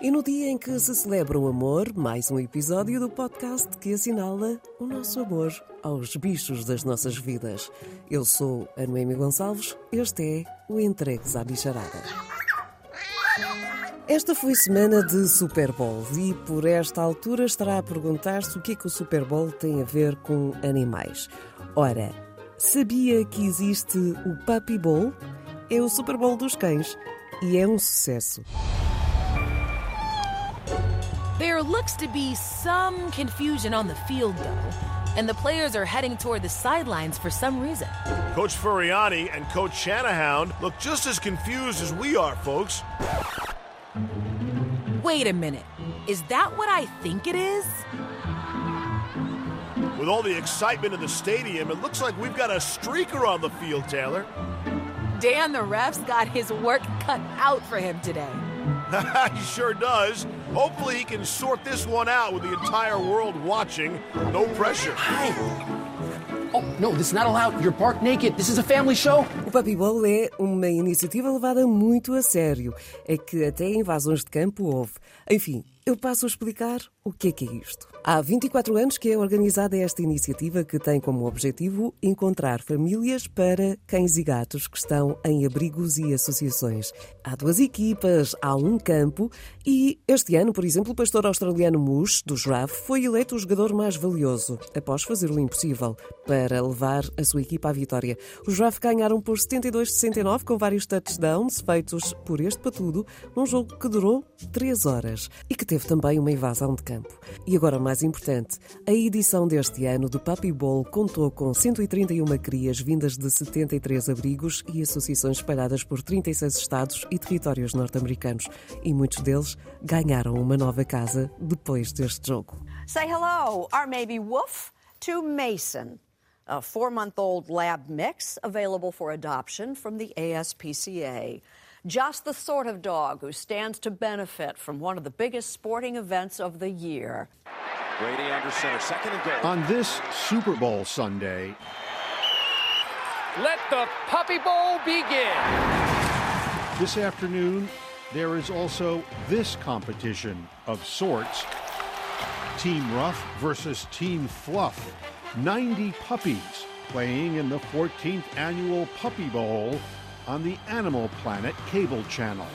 E no dia em que se celebra o amor, mais um episódio do podcast que assinala o nosso amor aos bichos das nossas vidas. Eu sou a Noemi Gonçalves, este é o Entregues à Bicharada. Esta foi semana de Super Bowl e por esta altura estará a perguntar-se o que é que o Super Bowl tem a ver com animais. Ora, sabia que existe o Puppy Bowl? É o Super Bowl dos cães e é um sucesso. There looks to be some confusion on the field, though, and the players are heading toward the sidelines for some reason. Coach Furiani and Coach Shanahan look just as confused as we are, folks. Wait a minute. Is that what I think it is? With all the excitement in the stadium, it looks like we've got a streaker on the field, Taylor. Dan, the ref's got his work cut out for him today. he sure does. Hopefully, he can sort this one out with the entire world watching. No pressure. Hi. Oh, no, this is not allowed. You're bark naked. This is a family show. O Puppy Bowl é uma iniciativa levada muito a sério. É que até invasões de campo houve. Enfim, eu passo a explicar o que é que é isto. Há 24 anos que é organizada esta iniciativa que tem como objetivo encontrar famílias para cães e gatos que estão em abrigos e associações. Há duas equipas, há um campo e este ano, por exemplo, o pastor australiano Mush, do Giraffe, foi eleito o jogador mais valioso, após fazer o impossível para levar a sua equipa à vitória. Os Giraffe ganharam por 72-69 com vários touchdowns feitos por este patudo num jogo que durou 3 horas e que teve também uma invasão de campo. E agora, mais importante, a edição deste ano do Puppy Bowl contou com 131 crias vindas de 73 abrigos e associações espalhadas por 36 estados e territórios norte-americanos. E muitos deles ganharam uma nova casa depois deste jogo. Say hello, or maybe woof, to Mason, a four month old lab mix available for adoption from the ASPCA. Just the sort of dog who stands to benefit from one of the biggest sporting events of the year. Brady under center, second and goal. On this Super Bowl Sunday, Let the Puppy Bowl begin. this afternoon, there is also this competition of sorts Team Rough versus Team Fluff. 90 puppies playing in the 14th annual Puppy Bowl on the Animal Planet cable channel.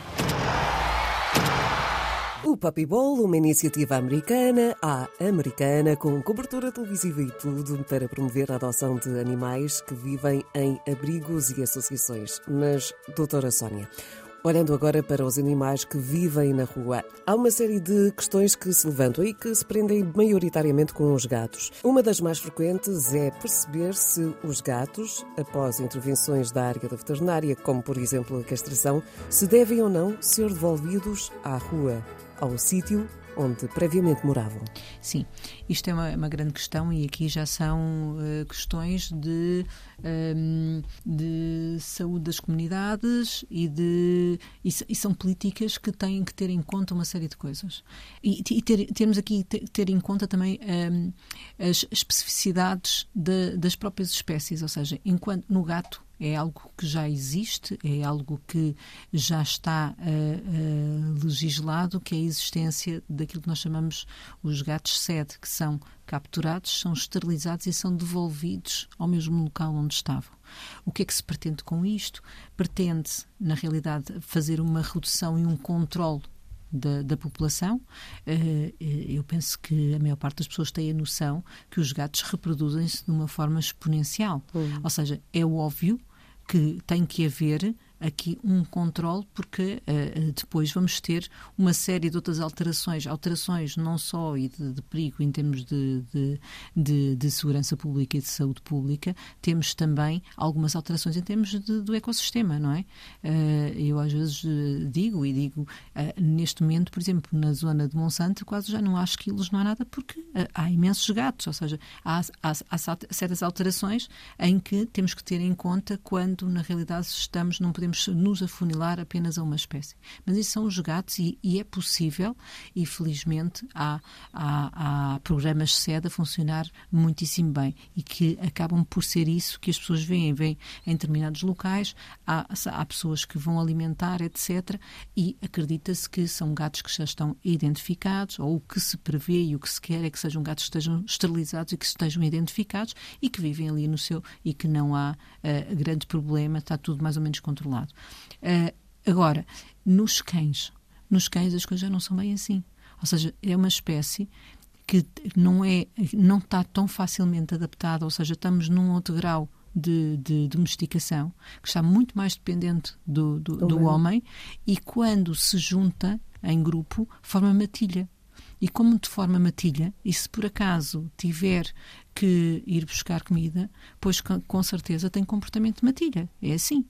O Puppy Bowl, uma iniciativa americana, à americana, com cobertura televisiva e tudo, para promover a adoção de animais que vivem em abrigos e associações. Mas, doutora Sónia, olhando agora para os animais que vivem na rua, há uma série de questões que se levantam e que se prendem maioritariamente com os gatos. Uma das mais frequentes é perceber se os gatos, após intervenções da área da veterinária, como por exemplo a castração, se devem ou não ser devolvidos à rua ao sítio onde previamente moravam. Sim, isto é uma, uma grande questão e aqui já são uh, questões de, um, de saúde das comunidades e, de, e, e, são políticas que têm que ter em conta uma série de coisas. E, e ter, termos aqui ter, ter em conta também um, as especificidades de, das próprias espécies, ou seja, enquanto no gato é algo que já existe, é algo que já está uh, uh, legislado, que é a existência daquilo que nós chamamos os gatos sede, que são capturados, são esterilizados e são devolvidos ao mesmo local onde estavam. O que é que se pretende com isto? Pretende, na realidade, fazer uma redução e um controle da, da, população. Eu penso que a maior parte das pessoas tem a noção que os gatos reproduzem-se de uma forma exponencial. Uhum. Ou seja, é óbvio que tem que haver aqui um controle, porque uh, depois vamos ter uma série de outras alterações, alterações não só e de, de perigo em termos de, de, de, segurança pública e de saúde pública, temos também algumas alterações em termos do ecossistema, não é? Uh, eu às vezes digo, e digo, uh, neste momento, por exemplo, na zona de Monsanto, quase já não há esquilos, não há nada, porque há imensos gatos, ou seja, há, há, há certas alterações em que temos que ter em conta quando, na realidade, estamos, não podemos vamos nos afunilar apenas a uma espécie. Mas isso são os gatos e, e é possível, e felizmente há, há, há programas SED a funcionar muitíssimo bem e que acabam por ser isso que as pessoas veem, veem em determinados locais, há, há pessoas que vão alimentar, etc. E acredita-se que são gatos que já estão identificados, ou o que se prevê e o que se quer é que sejam gatos que estejam esterilizados e que estejam identificados e que vivem ali no seu e que não há uh, grande problema, está tudo mais ou menos controlado. Uh, agora, nos cães, nos cães as coisas já não são bem assim. Ou seja, é uma espécie que não é não está tão facilmente adaptada, ou seja, estamos num outro grau de, de, domesticação, que está muito mais dependente do, do, do homem, e quando se junta em grupo, forma matilha. E como de forma matilha, e se por acaso tiver que ir buscar comida, pois com certeza tem comportamento de matilha. É assim.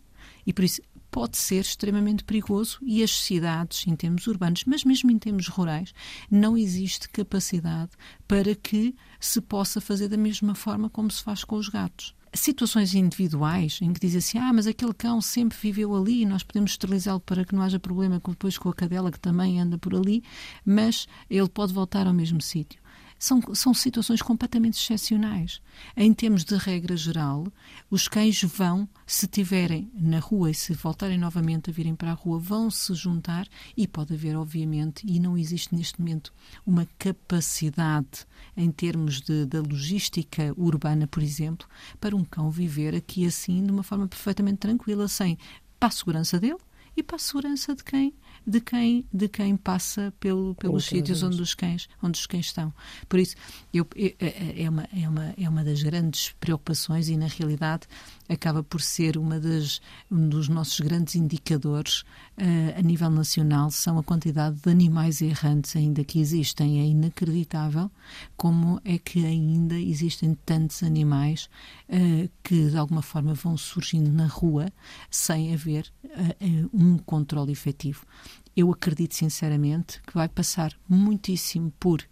E por isso pode ser extremamente perigoso e as cidades, em termos urbanos, mas mesmo em termos rurais, não existe capacidade para que se possa fazer da mesma forma como se faz com os gatos. Situações individuais em que diz assim, ah, mas aquele cão sempre viveu ali e nós podemos esterilizá-lo para que não haja problema depois com a cadela que também anda por ali, mas ele pode voltar ao mesmo sítio são, são situações completamente excepcionais. Em termos de regra geral, os cães vão, se estiverem na rua e se voltarem novamente a virem para a rua, vão se juntar e pode haver, obviamente, e não existe neste momento uma capacidade em termos de, da logística urbana, por exemplo, para um cão viver aqui assim de uma forma perfeitamente tranquila, sem para a segurança dele e para a segurança de quem de quem, de quem passa pelo, pelos sítios onde os, cães, onde os cães estão. Por isso, eu, é, é, é, uma, é, uma, é uma das grandes preocupações e, na realidade, acaba por ser uma das, um dos nossos grandes indicadores uh, a nível nacional são a quantidade de animais errantes ainda que existem. É inacreditável como é que ainda existem tantos animais uh, que de alguma forma vão surgindo na rua sem haver uh, um controle efetivo. Eu acredito sinceramente que vai passar muitíssimo por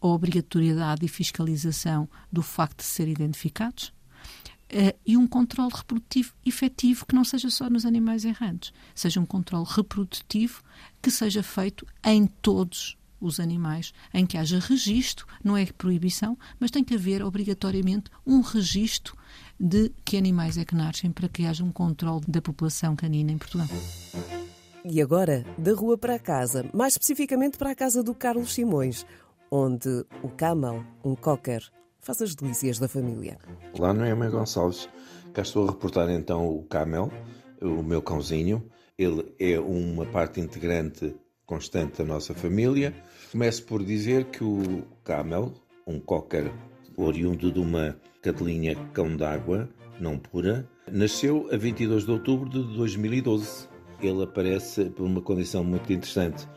a obrigatoriedade e fiscalização do facto de ser identificados, Uh, e um controle reprodutivo efetivo que não seja só nos animais errantes, seja um controle reprodutivo que seja feito em todos os animais, em que haja registro, não é proibição, mas tem que haver obrigatoriamente um registro de que animais é que nascem para que haja um controle da população canina em Portugal. E agora, da rua para a casa, mais especificamente para a casa do Carlos Simões, onde o Camel, um cocker, faz as delícias da família. Olá, Noemi Gonçalves. Cá estou a reportar então o Camel, o meu cãozinho. Ele é uma parte integrante constante da nossa família. Começo por dizer que o Camel, um cocker oriundo de uma cadelinha cão d'água, não pura, nasceu a 22 de outubro de 2012. Ele aparece por uma condição muito interessante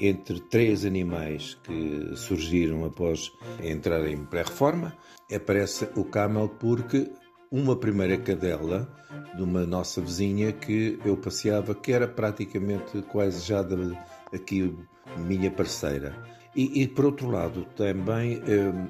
entre três animais que surgiram após entrar em pré-reforma. Aparece o camel porque uma primeira cadela de uma nossa vizinha que eu passeava, que era praticamente quase já de, aqui minha parceira. E, e por outro lado, também um,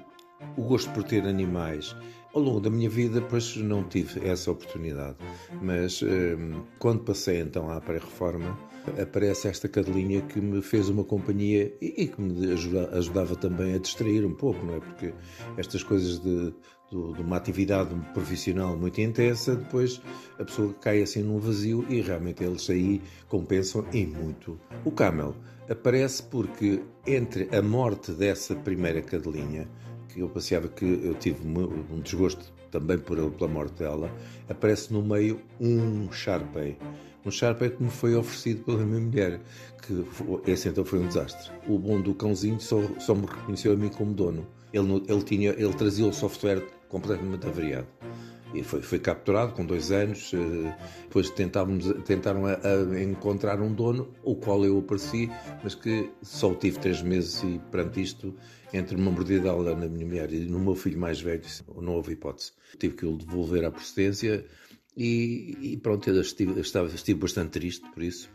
o gosto por ter animais ao longo da minha vida, pois não tive essa oportunidade, mas hum, quando passei então à pré-reforma, aparece esta cadelinha que me fez uma companhia e, que me ajuda, ajudava também a distrair um pouco, não é? Porque estas coisas de, de, de, uma atividade profissional muito intensa, depois a pessoa cai assim num vazio e realmente eles aí compensam e muito. O Camel aparece porque entre a morte dessa primeira cadelinha que eu passeava que eu tive um desgosto também por, pela morte dela, aparece no meio um Sharpei. Um Sharpei que me foi oferecido pela minha mulher, que esse então foi um desastre. O bom do cãozinho só, só me reconheceu a mim como dono. Ele, ele, tinha, ele trazia o software completamente avariado. E foi, foi capturado com dois anos. Eh, depois tentávamos, tentaram a, a encontrar um dono, o qual eu apareci, mas que só tive três meses e perante isto entre uma mordida na minha mulher e no meu filho mais velho, não houve hipótese. Tive que o devolver à procedência e, e pronto, eu estive, estava, estive bastante triste por isso.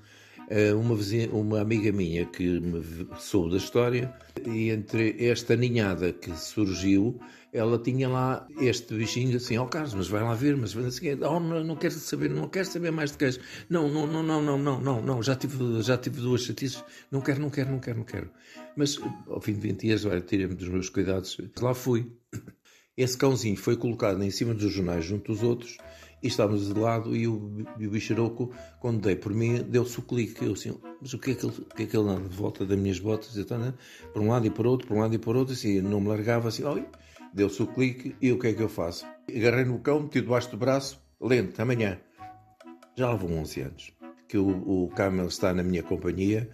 eh, uma, vizinha, uma amiga minha que me soube da história, e entre esta ninhada que surgiu, ela tinha lá este bichinho assim, ó oh, Carlos, mas vai lá ver, mas assim, oh, não quero saber, não quero saber mais de queijo. Não, não, não, não, não, não, não, não, já tive, já tive duas chatices, não quero, não quero, não quero, não quero. Mas ao fim de 20 dias, olha, tirei-me dos meus cuidados, lá fui. Esse cãozinho foi colocado em cima dos jornais junto dos outros e estávamos de lado e o, e o bicharoco, quando dei por mim, deu-se o clique. Eu assim, mas o que é que ele, o que é que ele anda de volta das minhas botas? Então, né? Por um lado e por outro, por um lado e por outro, assim, não me largava assim, oi, deu-se o clique e o que é que eu faço? Agarrei no cão, meti debaixo do braço, lento, amanhã. Já vão 11 anos que o, o Camel está na minha companhia.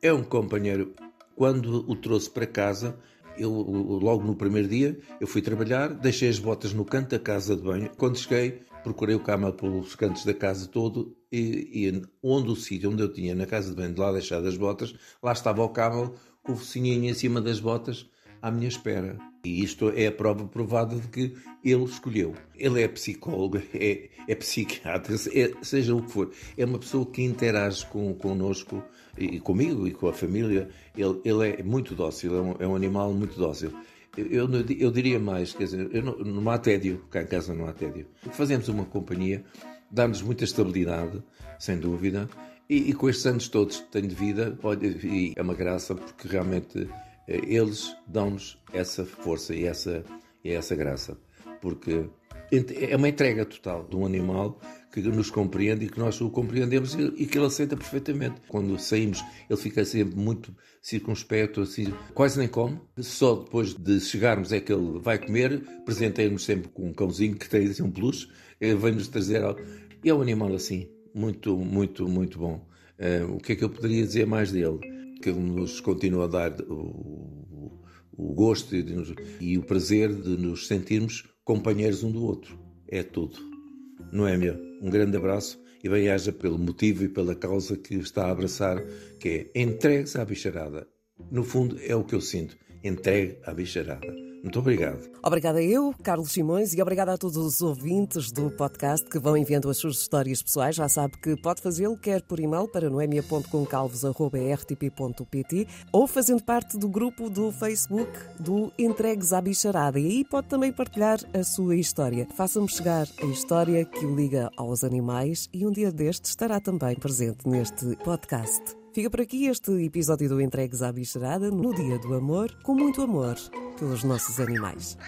É um companheiro. Quando o trouxe para casa, eu, logo no primeiro dia, eu fui trabalhar, deixei as botas no canto da casa de banho. Quando cheguei, procurei o camel pelos cantos da casa todo e, e onde o sítio onde eu tinha na casa de banho de lá deixado as botas, lá estava o camel com o focinhinho em cima das botas à minha espera. E isto é a prova provada de que ele escolheu. Ele é psicólogo, é, é psiquiatra, é, seja o que for. É uma pessoa que interage com, connosco e comigo e com a família. Ele, ele é muito dócil, é um, é um animal muito dócil. Eu, eu, diria mais, quer dizer, eu não, não há tédio, cá em casa não há tédio. Fazemos uma companhia, dá-nos muita estabilidade, sem dúvida, e, e, com estes anos todos que tenho de vida, olha, é uma graça porque realmente eles dão-nos essa força e essa, e essa graça. Porque é uma entrega total de um animal que nos compreende e que nós o compreendemos e que ele aceita perfeitamente. Quando saímos, ele fica sempre muito circunspecto, assim, quase nem come. Só depois de chegarmos é que ele vai comer. Presentei-nos sempre com um cãozinho que tem assim, um peluche, vem-nos trazer algo. E é um animal assim, muito, muito, muito bom. Uh, o que é que eu poderia dizer mais dele? Que nos continua a dar o, o gosto e, e o prazer de nos sentirmos companheiros um do outro. É tudo. Não é, meu? Um grande abraço e bem-aja pelo motivo e pela causa que está a abraçar, que é entregue-se à bicharada. No fundo, é o que eu sinto. Entregue à bicharada. Muito obrigado. Obrigada eu, Carlos Simões, e obrigada a todos os ouvintes do podcast que vão enviando as suas histórias pessoais. Já sabe que pode fazê-lo quer por e-mail para noemia.concalvos.rtp.pt ou fazendo parte do grupo do Facebook do Entregues à Bicharada. E aí pode também partilhar a sua história. Faça-me chegar a história que o liga aos animais e um dia deste estará também presente neste podcast. Fica por aqui este episódio do Entregues à Bicharada no Dia do Amor, com muito amor pelos nossos animais.